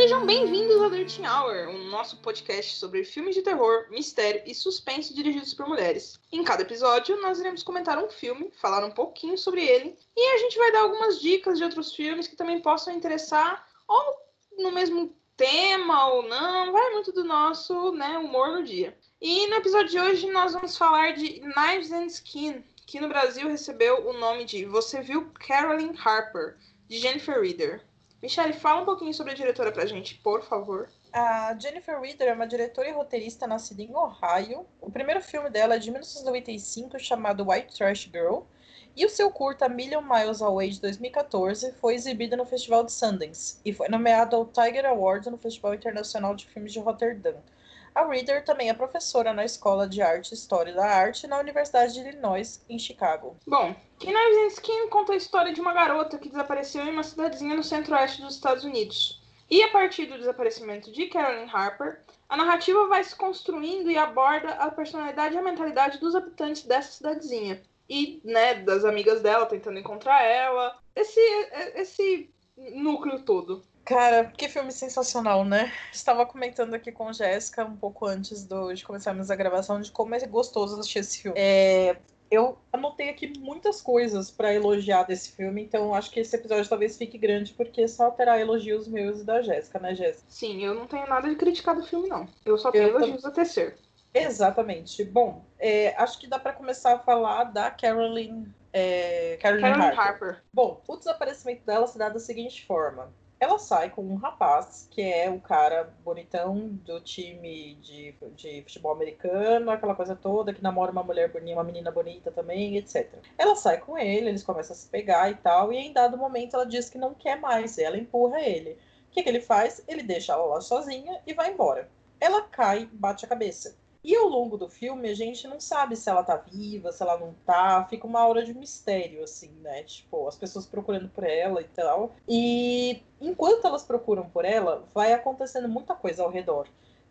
Sejam bem-vindos ao Dirty Hour, o nosso podcast sobre filmes de terror, mistério e suspense dirigidos por mulheres. Em cada episódio, nós iremos comentar um filme, falar um pouquinho sobre ele, e a gente vai dar algumas dicas de outros filmes que também possam interessar, ou no mesmo tema ou não, vai muito do nosso né, humor no dia. E no episódio de hoje nós vamos falar de Knives and Skin, que no Brasil recebeu o nome de Você Viu Carolyn Harper, de Jennifer Reader. Michelle, fala um pouquinho sobre a diretora pra gente, por favor. A Jennifer Reader é uma diretora e roteirista nascida em Ohio. O primeiro filme dela é de 1995, chamado White Trash Girl. E o seu curta Million Miles Away de 2014 foi exibido no Festival de Sundance e foi nomeado ao Tiger Award no Festival Internacional de Filmes de Rotterdam. A Reader também é professora na Escola de Arte e História da Arte na Universidade de Illinois, em Chicago. Bom, Knives Skin conta a história de uma garota que desapareceu em uma cidadezinha no centro-oeste dos Estados Unidos. E a partir do desaparecimento de Carolyn Harper, a narrativa vai se construindo e aborda a personalidade e a mentalidade dos habitantes dessa cidadezinha. E, né, das amigas dela tentando encontrar ela. Esse, esse núcleo todo. Cara, que filme sensacional, né? Estava comentando aqui com Jéssica um pouco antes do, de começarmos a gravação de como é gostoso assistir esse filme. É, eu anotei aqui muitas coisas para elogiar desse filme, então acho que esse episódio talvez fique grande, porque só terá elogios meus e da Jéssica, né, Jéssica? Sim, eu não tenho nada de criticar do filme, não. Eu só tenho eu elogios tô... a tecer. Exatamente. Bom, é, acho que dá para começar a falar da Carolyn, é, Carolyn, Carolyn Harper. Harper. Bom, o desaparecimento dela se dá da seguinte forma ela sai com um rapaz, que é o cara bonitão do time de, de futebol americano, aquela coisa toda, que namora uma mulher bonita, uma menina bonita também, etc. Ela sai com ele, eles começam a se pegar e tal, e em dado momento ela diz que não quer mais, ela empurra ele. O que, que ele faz? Ele deixa ela lá sozinha e vai embora. Ela cai, bate a cabeça. E ao longo do filme, a gente não sabe se ela tá viva, se ela não tá. Fica uma aura de mistério, assim, né? Tipo, as pessoas procurando por ela e tal. E enquanto elas procuram por ela, vai acontecendo muita coisa ao redor.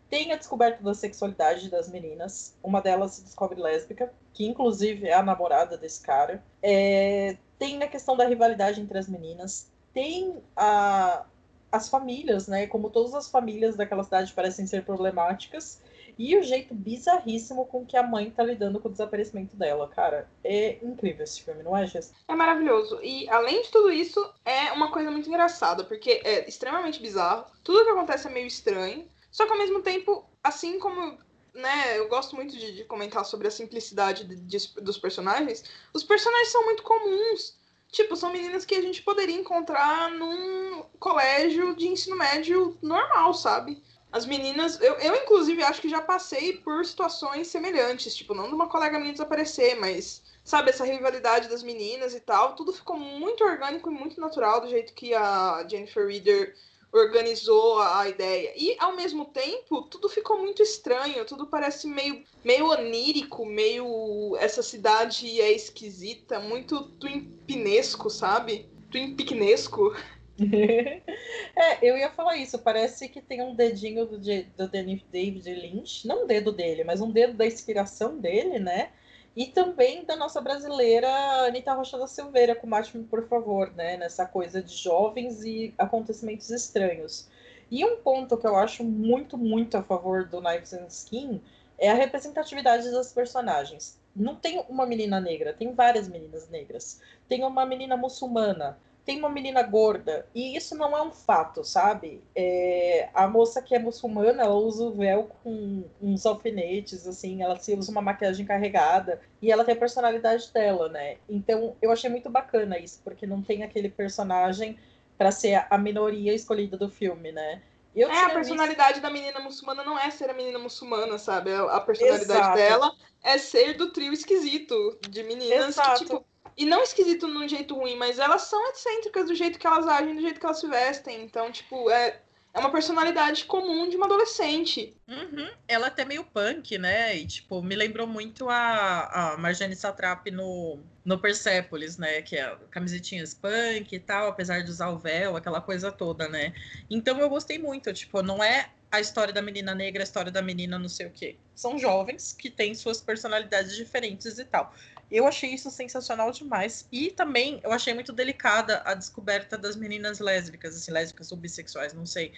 Tem a descoberta da sexualidade das meninas. Uma delas se descobre lésbica, que inclusive é a namorada desse cara. É... Tem a questão da rivalidade entre as meninas. Tem a... as famílias, né? Como todas as famílias daquela cidade parecem ser problemáticas e o jeito bizarríssimo com que a mãe tá lidando com o desaparecimento dela, cara. É incrível esse filme, não é, Jess? É maravilhoso. E além de tudo isso, é uma coisa muito engraçada, porque é extremamente bizarro. Tudo que acontece é meio estranho. Só que ao mesmo tempo, assim como né, eu gosto muito de, de comentar sobre a simplicidade de, de, dos personagens. Os personagens são muito comuns. Tipo, são meninas que a gente poderia encontrar num colégio de ensino médio normal, sabe? As meninas, eu, eu inclusive acho que já passei por situações semelhantes, tipo, não de uma colega minha desaparecer, mas sabe, essa rivalidade das meninas e tal, tudo ficou muito orgânico e muito natural do jeito que a Jennifer Reader organizou a, ideia. E ao mesmo tempo, tudo ficou muito estranho, tudo parece meio meio onírico, meio essa cidade é esquisita, muito twinpinesco, sabe? Twinpinesco. é, eu ia falar isso. Parece que tem um dedinho do, do David Lynch, não um dedo dele, mas um dedo da inspiração dele, né? E também da nossa brasileira Anitta Rocha da Silveira, com Mate-me, por favor, né? Nessa coisa de jovens e acontecimentos estranhos. E um ponto que eu acho muito, muito a favor do Knives and Skin é a representatividade das personagens. Não tem uma menina negra, tem várias meninas negras. Tem uma menina muçulmana, tem uma menina gorda, e isso não é um fato, sabe? É, a moça que é muçulmana, ela usa o véu com uns alfinetes, assim, ela se usa uma maquiagem carregada, e ela tem a personalidade dela, né? Então, eu achei muito bacana isso, porque não tem aquele personagem para ser a minoria escolhida do filme, né? Eu é, a personalidade visto... da menina muçulmana não é ser a menina muçulmana, sabe? A personalidade Exato. dela é ser do trio esquisito de meninas Exato. que, tipo, e não esquisito num jeito ruim, mas elas são excêntricas do jeito que elas agem, do jeito que elas se vestem. Então, tipo, é, é uma personalidade comum de uma adolescente. Uhum. Ela é até meio punk, né? E, tipo, me lembrou muito a, a Marjane Satrap no, no Persepolis, né? Que é camisetinhas punk e tal, apesar de usar o véu, aquela coisa toda, né? Então eu gostei muito, tipo, não é a história da menina negra, a história da menina não sei o quê. São jovens que têm suas personalidades diferentes e tal. Eu achei isso sensacional demais. E também eu achei muito delicada a descoberta das meninas lésbicas, assim, lésbicas ou bissexuais, não sei.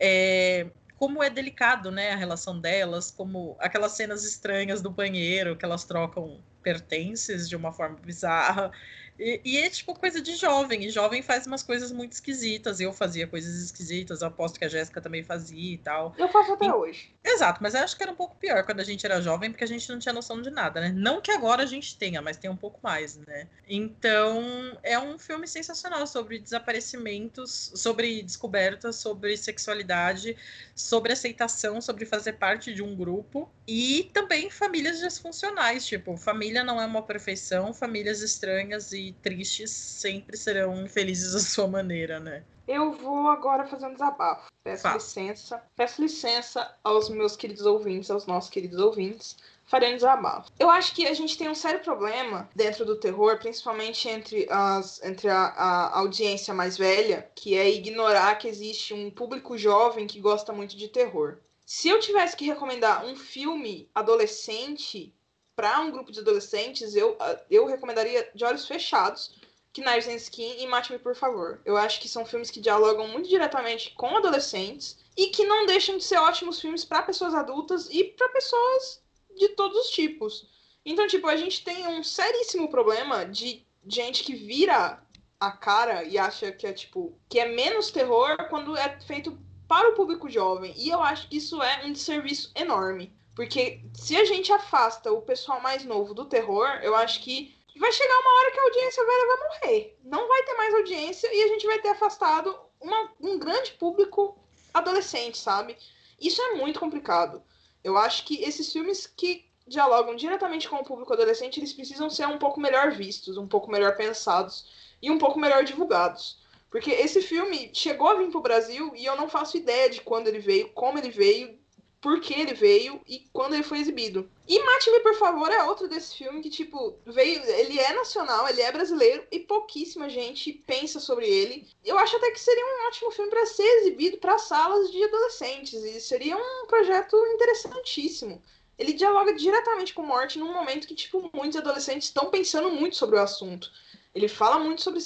É, como é delicado, né, a relação delas, como aquelas cenas estranhas do banheiro que elas trocam pertences de uma forma bizarra. E, e, é tipo coisa de jovem, e jovem faz umas coisas muito esquisitas. Eu fazia coisas esquisitas, eu aposto que a Jéssica também fazia e tal. Eu faço até e, hoje. Exato, mas eu acho que era um pouco pior quando a gente era jovem, porque a gente não tinha noção de nada, né? Não que agora a gente tenha, mas tem um pouco mais, né? Então, é um filme sensacional sobre desaparecimentos, sobre descobertas, sobre sexualidade, sobre aceitação, sobre fazer parte de um grupo e também famílias disfuncionais, tipo, família não é uma perfeição, famílias estranhas e tristes sempre serão infelizes à sua maneira, né? Eu vou agora fazer um desabafo. Peço licença. Peço licença aos meus queridos ouvintes, aos nossos queridos ouvintes. Farei um desabafo. Eu acho que a gente tem um sério problema dentro do terror, principalmente entre, as, entre a, a audiência mais velha, que é ignorar que existe um público jovem que gosta muito de terror. Se eu tivesse que recomendar um filme adolescente para um grupo de adolescentes, eu, eu recomendaria De Olhos Fechados, Knives and Skin e Mate-me Por Favor. Eu acho que são filmes que dialogam muito diretamente com adolescentes e que não deixam de ser ótimos filmes para pessoas adultas e para pessoas de todos os tipos. Então, tipo, a gente tem um seríssimo problema de gente que vira a cara e acha que é tipo que é menos terror quando é feito para o público jovem. E eu acho que isso é um desserviço enorme. Porque se a gente afasta o pessoal mais novo do terror, eu acho que vai chegar uma hora que a audiência velha vai morrer. Não vai ter mais audiência e a gente vai ter afastado uma, um grande público adolescente, sabe? Isso é muito complicado. Eu acho que esses filmes que dialogam diretamente com o público adolescente, eles precisam ser um pouco melhor vistos, um pouco melhor pensados e um pouco melhor divulgados. Porque esse filme chegou a vir pro Brasil e eu não faço ideia de quando ele veio, como ele veio, por que ele veio e quando ele foi exibido. E Mate-me, por favor, é outro desse filme que, tipo, veio. Ele é nacional, ele é brasileiro e pouquíssima gente pensa sobre ele. Eu acho até que seria um ótimo filme para ser exibido para salas de adolescentes e seria um projeto interessantíssimo. Ele dialoga diretamente com morte num momento que, tipo, muitos adolescentes estão pensando muito sobre o assunto. Ele fala muito sobre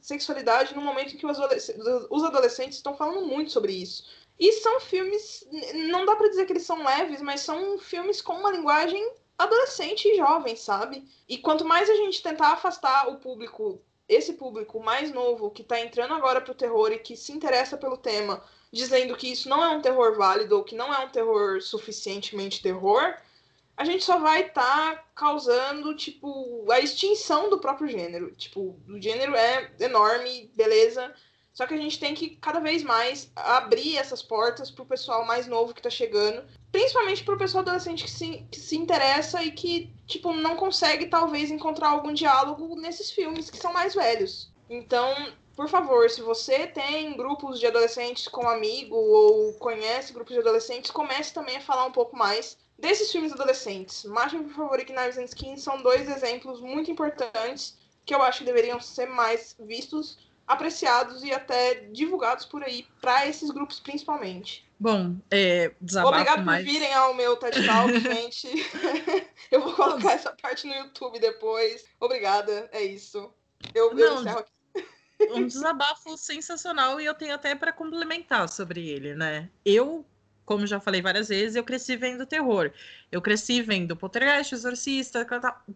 sexualidade num momento em que os adolescentes estão falando muito sobre isso. E são filmes, não dá para dizer que eles são leves, mas são filmes com uma linguagem adolescente e jovem, sabe? E quanto mais a gente tentar afastar o público, esse público mais novo que tá entrando agora pro terror e que se interessa pelo tema, dizendo que isso não é um terror válido ou que não é um terror suficientemente terror, a gente só vai estar tá causando, tipo, a extinção do próprio gênero. Tipo, o gênero é enorme, beleza, só que a gente tem que cada vez mais abrir essas portas para o pessoal mais novo que está chegando, principalmente para o pessoal adolescente que se, que se interessa e que tipo não consegue talvez encontrar algum diálogo nesses filmes que são mais velhos. Então, por favor, se você tem grupos de adolescentes com amigo ou conhece grupos de adolescentes, comece também a falar um pouco mais desses filmes adolescentes. Martin, por favor, e Knives and Skin são dois exemplos muito importantes que eu acho que deveriam ser mais vistos apreciados e até divulgados por aí para esses grupos principalmente. Bom, é, Obrigado mais... por virem ao meu TED Talk, gente. eu vou colocar essa parte no YouTube depois. Obrigada, é isso. Eu, Não, eu encerro aqui. um desabafo sensacional e eu tenho até para complementar sobre ele, né? Eu como já falei várias vezes, eu cresci vendo terror. Eu cresci vendo Poltergeist, Exorcista,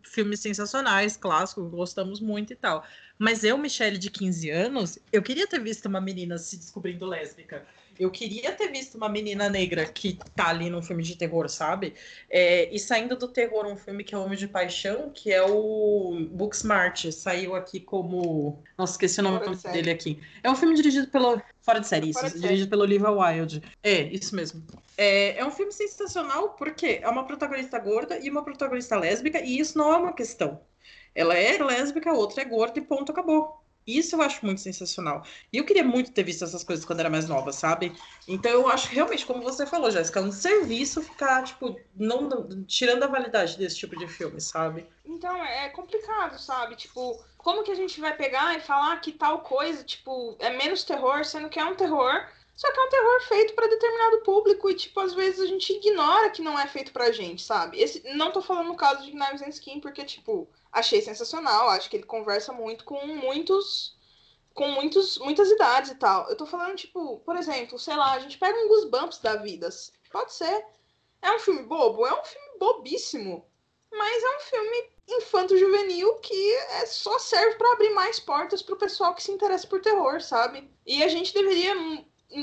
filmes sensacionais, clássicos, gostamos muito e tal. Mas eu, Michelle, de 15 anos, eu queria ter visto uma menina se descobrindo lésbica. Eu queria ter visto uma menina negra que tá ali num filme de terror, sabe? É, e saindo do terror, um filme que eu amo de paixão, que é o Booksmart. Saiu aqui como. Nossa, esqueci o nome de dele aqui. É um filme dirigido pelo. Fora de série, isso. De dirigido série. pelo Olivia Wilde. É, isso mesmo. É, é um filme sensacional porque é uma protagonista gorda e uma protagonista lésbica, e isso não é uma questão. Ela é lésbica, a outra é gorda e ponto, acabou. Isso eu acho muito sensacional. E eu queria muito ter visto essas coisas quando era mais nova, sabe? Então eu acho realmente, como você falou, Jéssica, é um serviço ficar, tipo, não, não, tirando a validade desse tipo de filme, sabe? Então, é complicado, sabe? Tipo, como que a gente vai pegar e falar que tal coisa, tipo, é menos terror, sendo que é um terror, Só que é um terror feito para determinado público e, tipo, às vezes a gente ignora que não é feito pra gente, sabe? Esse, não tô falando no caso de Knives and Skin, porque, tipo, achei sensacional. Acho que ele conversa muito com muitos. Com muitos, muitas idades e tal. Eu tô falando, tipo, por exemplo, sei lá, a gente pega um Goosebumps da vida. Pode ser. É um filme bobo? É um filme bobíssimo. Mas é um filme infanto-juvenil que é, só serve para abrir mais portas pro pessoal que se interessa por terror, sabe? E a gente deveria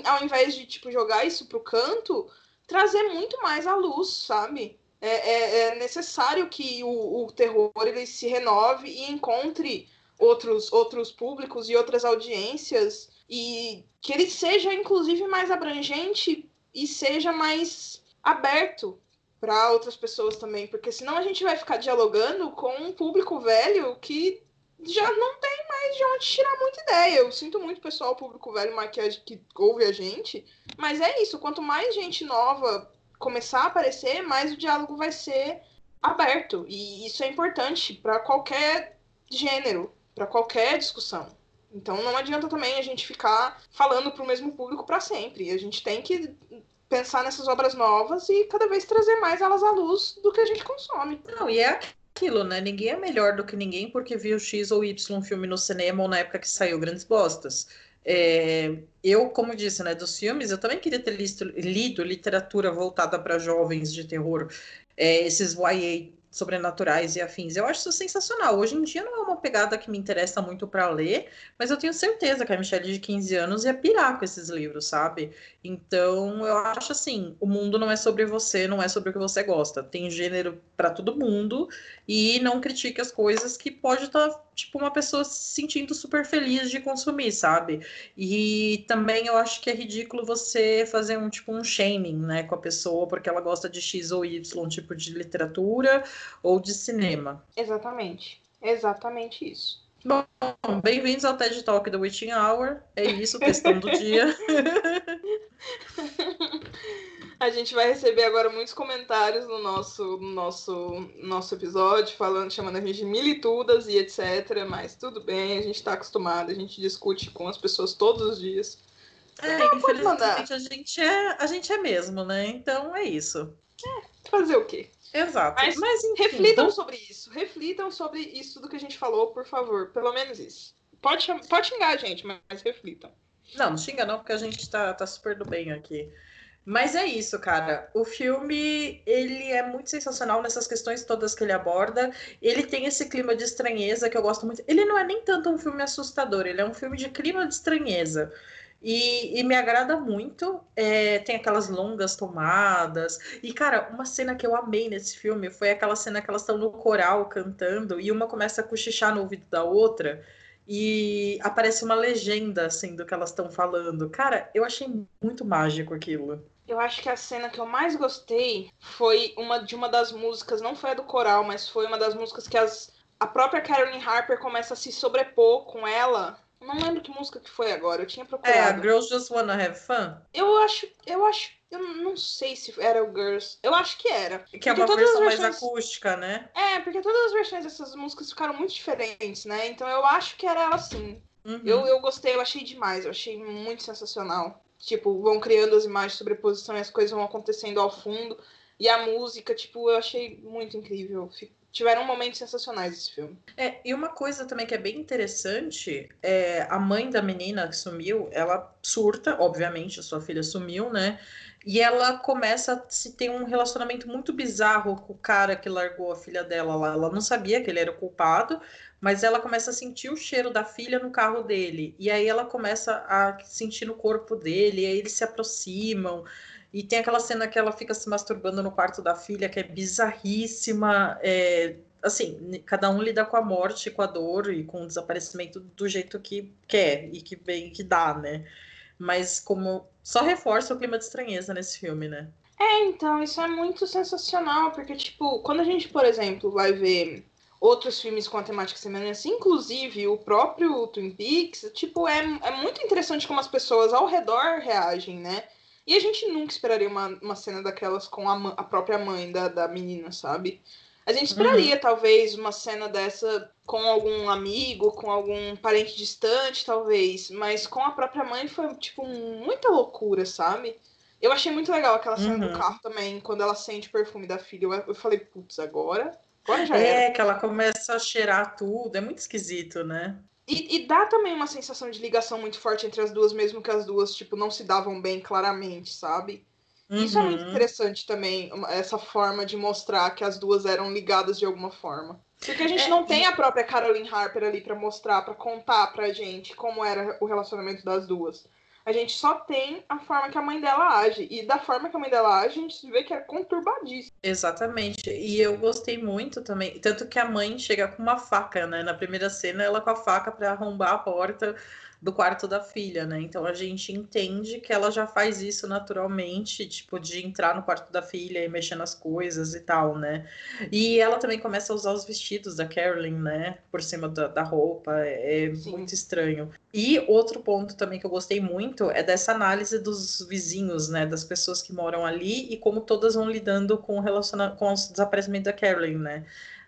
ao invés de, tipo, jogar isso pro canto, trazer muito mais à luz, sabe? É, é, é necessário que o, o, terror ele se renove e encontre outros, outros públicos e outras audiências e que ele seja, inclusive, mais abrangente e seja mais aberto para outras pessoas também, porque senão a gente vai ficar dialogando com um público velho que já não tem mais de onde tirar muita ideia. Eu sinto muito pessoal, público velho maquiagem que ouve a gente, mas é isso. Quanto mais gente nova começar a aparecer, mais o diálogo vai ser aberto. E isso é importante para qualquer gênero, para qualquer discussão. Então não adianta também a gente ficar falando para o mesmo público para sempre. A gente tem que pensar nessas obras novas e cada vez trazer mais elas à luz do que a gente consome. Não, e é aquilo, né? Ninguém é melhor do que ninguém porque viu X ou Y filme no cinema ou na época que saiu Grandes Bostas. É, eu, como disse, né, dos filmes, eu também queria ter listo, lido literatura voltada para jovens de terror, é, esses YA sobrenaturais e afins. Eu acho isso sensacional. Hoje em dia não é uma pegada que me interessa muito para ler, mas eu tenho certeza que a Michelle de 15 anos ia pirar com esses livros, sabe? Então, eu acho assim, o mundo não é sobre você, não é sobre o que você gosta. Tem gênero para todo mundo e não critique as coisas que pode estar tá, tipo uma pessoa se sentindo super feliz de consumir, sabe? E também eu acho que é ridículo você fazer um tipo um shaming, né, com a pessoa porque ela gosta de X ou Y tipo de literatura ou de cinema. Exatamente. Exatamente isso. Bom, bem-vindos ao TED Talk do Witching Hour. É isso, questão do dia. A gente vai receber agora muitos comentários no nosso, no nosso, nosso episódio, falando, chamando a gente de militudas e etc. Mas tudo bem, a gente está acostumado, a gente discute com as pessoas todos os dias. É, então, infelizmente a gente é, a gente é mesmo, né? Então é isso. É, fazer o quê? Exato. Mas, Mas enfim, reflitam sobre isso. Reflitam sobre isso do que a gente falou, por favor. Pelo menos isso. Pode, pode xingar a gente, mas reflitam. Não, não xinga não, porque a gente tá, tá super do bem aqui. Mas é isso, cara. O filme, ele é muito sensacional nessas questões todas que ele aborda. Ele tem esse clima de estranheza que eu gosto muito. Ele não é nem tanto um filme assustador, ele é um filme de clima de estranheza. E, e, me agrada muito. É, tem aquelas longas tomadas. E, cara, uma cena que eu amei nesse filme foi aquela cena que elas estão no coral cantando e uma começa a cochichar no ouvido da outra e aparece uma legenda, assim, do que elas estão falando. Cara, eu achei muito mágico aquilo. Eu acho que a cena que eu mais gostei foi uma de uma das músicas, não foi a do coral, mas foi uma das músicas que as, a própria Carolyn Harper começa a se sobrepor com ela não lembro que música que foi agora, eu tinha procurado. É, a Girls Just Wanna Have Fun? Eu acho, eu acho, eu não sei se era o Girls. Eu acho que era. Que é uma versão versões... mais acústica, né? É, porque todas as versões dessas músicas ficaram muito diferentes, né? Então eu acho que era ela sim. Uhum. Eu, eu gostei, eu achei demais, eu achei muito sensacional. Tipo, vão criando as imagens sobreposição e as coisas vão acontecendo ao fundo. E a música, tipo, eu achei muito incrível tiveram momentos sensacionais esse filme. É, e uma coisa também que é bem interessante, é a mãe da menina que sumiu, ela surta, obviamente, a sua filha sumiu, né? E ela começa a se ter um relacionamento muito bizarro com o cara que largou a filha dela lá. Ela não sabia que ele era o culpado, mas ela começa a sentir o cheiro da filha no carro dele. E aí ela começa a sentir no corpo dele, e aí eles se aproximam. E tem aquela cena que ela fica se masturbando no quarto da filha, que é bizarríssima. É, assim, cada um lida com a morte, com a dor e com o desaparecimento do jeito que quer e que bem que dá, né? Mas como só reforça o clima de estranheza nesse filme, né? É, então, isso é muito sensacional, porque, tipo, quando a gente, por exemplo, vai ver outros filmes com a temática semelhante, inclusive o próprio Twin Peaks, tipo, é, é muito interessante como as pessoas ao redor reagem, né? E a gente nunca esperaria uma, uma cena daquelas com a, a própria mãe da, da menina, sabe? A gente esperaria, uhum. talvez, uma cena dessa com algum amigo, com algum parente distante, talvez. Mas com a própria mãe foi, tipo, muita loucura, sabe? Eu achei muito legal aquela cena uhum. do carro também, quando ela sente o perfume da filha. Eu, eu falei, putz, agora? Agora já é, era. que ela começa a cheirar tudo. É muito esquisito, né? E, e, dá também uma sensação de ligação muito forte entre as duas, mesmo que as duas, tipo, não se davam bem claramente, sabe? Uhum. Isso é muito uhum. interessante também, essa forma de mostrar que as duas eram ligadas de alguma forma. Porque a gente é, não tem a própria Caroline Harper ali para mostrar, para contar pra gente como era o relacionamento das duas. A gente só tem a forma que a mãe dela age. E da forma que a mãe dela age, a gente vê que é conturbadíssimo. Exatamente. E eu gostei muito também. Tanto que a mãe chega com uma faca, né? Na primeira cena, ela com a faca para arrombar a porta do quarto da filha, né? Então a gente entende que ela já faz isso naturalmente, tipo, de entrar no quarto da filha e mexer nas coisas e tal, né? E ela também começa a usar os vestidos da Carolyn, né? Por cima da, da roupa, é Sim. muito estranho. E outro ponto também que eu gostei muito é dessa análise dos vizinhos, né? Das pessoas que moram ali e como todas vão lidando com o, relaciona... com o desaparecimento da Carolyn, né?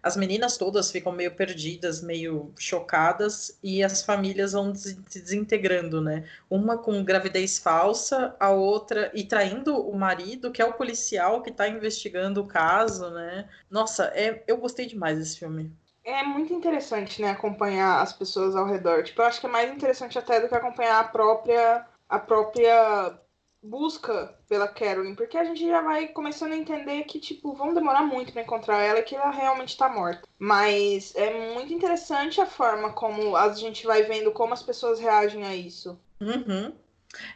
As meninas todas ficam meio perdidas, meio chocadas, e as famílias vão se desintegrando, né? Uma com gravidez falsa, a outra e traindo o marido, que é o policial que está investigando o caso, né? Nossa, é, eu gostei demais desse filme. É muito interessante, né, acompanhar as pessoas ao redor. Tipo, eu acho que é mais interessante até do que acompanhar a própria a própria busca pela Carolyn, porque a gente já vai começando a entender que, tipo, vão demorar muito para encontrar ela e que ela realmente tá morta. Mas é muito interessante a forma como a gente vai vendo como as pessoas reagem a isso. Uhum.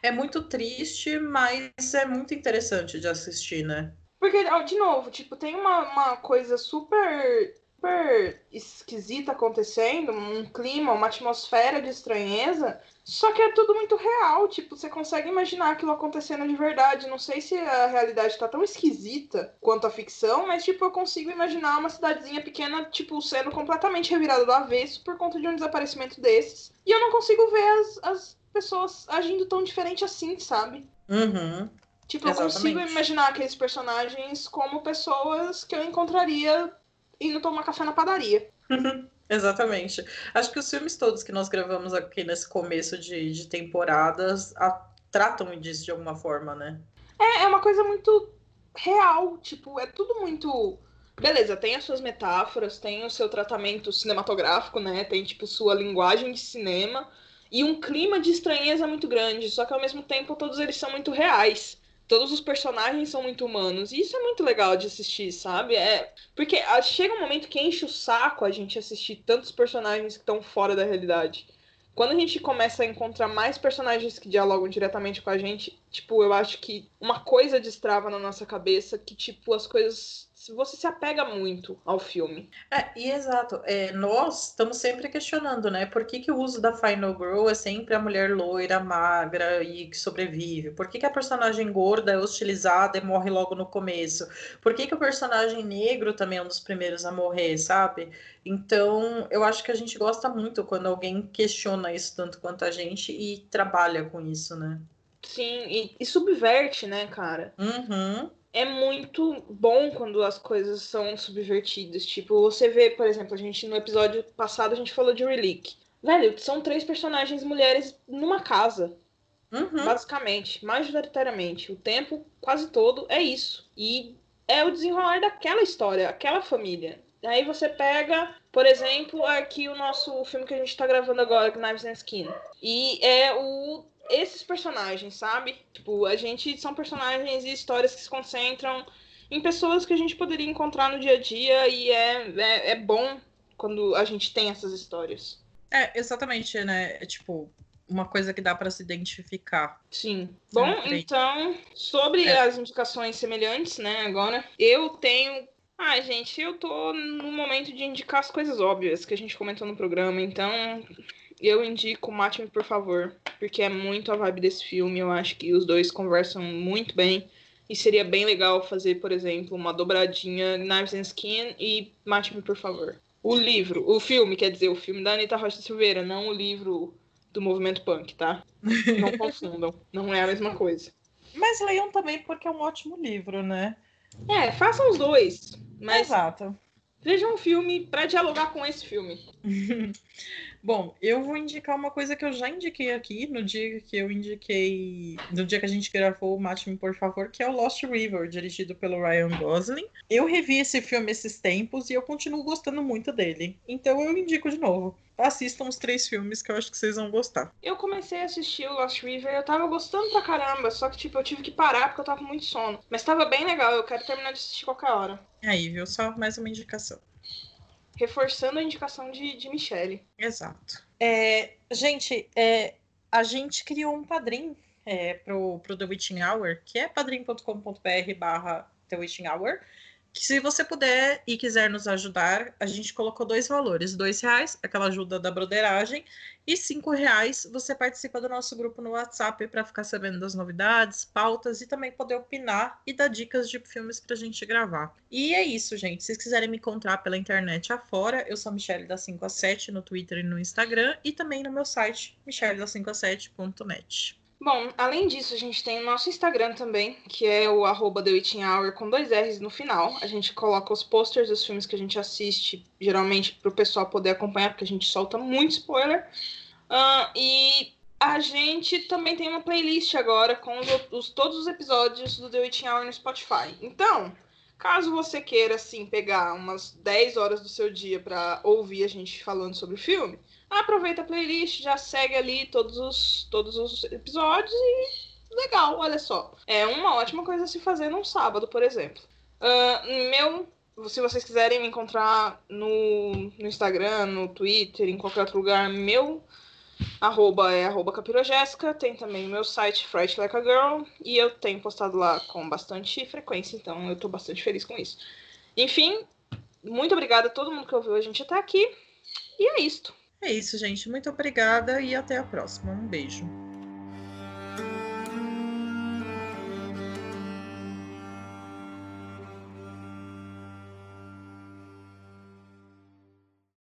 É muito triste, mas é muito interessante de assistir, né? Porque, de novo, tipo, tem uma, uma coisa super super esquisita acontecendo, um clima, uma atmosfera de estranheza, só que é tudo muito real, tipo, você consegue imaginar aquilo acontecendo de verdade. Não sei se a realidade tá tão esquisita quanto a ficção, mas tipo, eu consigo imaginar uma cidadezinha pequena, tipo, sendo completamente revirada do avesso por conta de um desaparecimento desses. E eu não consigo ver as, as pessoas agindo tão diferente assim, sabe? Uhum. Tipo, eu Exatamente. consigo imaginar aqueles personagens como pessoas que eu encontraria indo tomar café na padaria. Exatamente. Acho que os filmes todos que nós gravamos aqui nesse começo de, de temporadas a, tratam disso de alguma forma, né? É, é uma coisa muito real, tipo, é tudo muito. Beleza, tem as suas metáforas, tem o seu tratamento cinematográfico, né? Tem, tipo, sua linguagem de cinema e um clima de estranheza muito grande, só que ao mesmo tempo todos eles são muito reais todos os personagens são muito humanos. E isso é muito legal de assistir, sabe? É porque ah, chega um momento que enche o saco a gente assistir tantos personagens que estão fora da realidade. Quando a gente começa a encontrar mais personagens que dialogam diretamente com a gente, tipo, eu acho que uma coisa destrava na nossa cabeça que, tipo, as coisas você se apega muito ao filme. É, e exato. É, nós estamos sempre questionando, né? Por que, que o uso da Final Girl é sempre a mulher loira, magra e que sobrevive? Por que, que a personagem gorda é hostilizada e morre logo no começo? Por que, que o personagem negro também é um dos primeiros a morrer, sabe? Então, eu acho que a gente gosta muito quando alguém questiona isso tanto quanto a gente e trabalha com isso, né? Sim, e, e subverte, né, cara? Uhum é muito bom quando as coisas são subvertidas. Tipo, você vê, por exemplo, a gente no episódio passado a gente falou de Relic. Velho, são três personagens mulheres numa casa. Uhum. Basicamente, majoritariamente. O tempo quase todo é isso. E é o desenrolar daquela história, aquela família. Aí você pega, por exemplo, aqui o nosso filme que a gente tá gravando agora, Knives and Skin. E é o esses personagens, sabe? Tipo, a gente são personagens e histórias que se concentram em pessoas que a gente poderia encontrar no dia a dia e é, é, é bom quando a gente tem essas histórias. É, exatamente, né? É, tipo, uma coisa que dá para se identificar. Sim. Bom, então, sobre é. as indicações semelhantes, né, agora, eu tenho. Ah, gente, eu tô no momento de indicar as coisas óbvias que a gente comentou no programa, então eu indico Mate-me, por favor, porque é muito a vibe desse filme. Eu acho que os dois conversam muito bem. E seria bem legal fazer, por exemplo, uma dobradinha Knives and Skin e Mate-me, por favor. O livro, o filme, quer dizer, o filme da Anitta Rocha Silveira, não o livro do movimento punk, tá? Não confundam, não é a mesma coisa. Mas leiam também porque é um ótimo livro, né? É, façam os dois. Mas Exato. Veja um filme para dialogar com esse filme. Bom, eu vou indicar uma coisa que eu já indiquei aqui no dia que eu indiquei. No dia que a gente gravou o Mate-me, por favor, que é o Lost River, dirigido pelo Ryan Gosling. Eu revi esse filme esses tempos e eu continuo gostando muito dele. Então eu indico de novo. Assistam os três filmes que eu acho que vocês vão gostar. Eu comecei a assistir o Lost River, eu tava gostando pra caramba, só que tipo, eu tive que parar porque eu tava com muito sono. Mas tava bem legal, eu quero terminar de assistir qualquer hora. Aí, viu? Só mais uma indicação reforçando a indicação de, de Michelle. Exato. É, gente, é, a gente criou um padrinho é, pro, pro The Witching Hour, que é padrim.com.br barra The Witching Hour que se você puder e quiser nos ajudar, a gente colocou dois valores: dois reais, aquela ajuda da broderagem, e cinco reais você participa do nosso grupo no WhatsApp para ficar sabendo das novidades, pautas e também poder opinar e dar dicas de filmes para a gente gravar. E é isso, gente. Se vocês quiserem me encontrar pela internet afora, eu sou Michelle da 5 a 7 no Twitter e no Instagram e também no meu site, michelleda5a7.net. Bom, além disso, a gente tem o nosso Instagram também, que é o arroba Hour com dois R's no final. A gente coloca os posters dos filmes que a gente assiste, geralmente para o pessoal poder acompanhar, porque a gente solta muito spoiler. Uh, e a gente também tem uma playlist agora com os, os, todos os episódios do The Hour no Spotify. Então, caso você queira, assim, pegar umas 10 horas do seu dia para ouvir a gente falando sobre o filme aproveita a playlist, já segue ali todos os, todos os episódios e legal, olha só. É uma ótima coisa a se fazer num sábado, por exemplo. Uh, meu, se vocês quiserem me encontrar no, no Instagram, no Twitter, em qualquer outro lugar, meu arroba é arroba capirogéssica, tem também o meu site Fright Like a Girl, e eu tenho postado lá com bastante frequência, então eu tô bastante feliz com isso. Enfim, muito obrigada a todo mundo que ouviu a gente até aqui, e é isto. É isso, gente. Muito obrigada e até a próxima. Um beijo.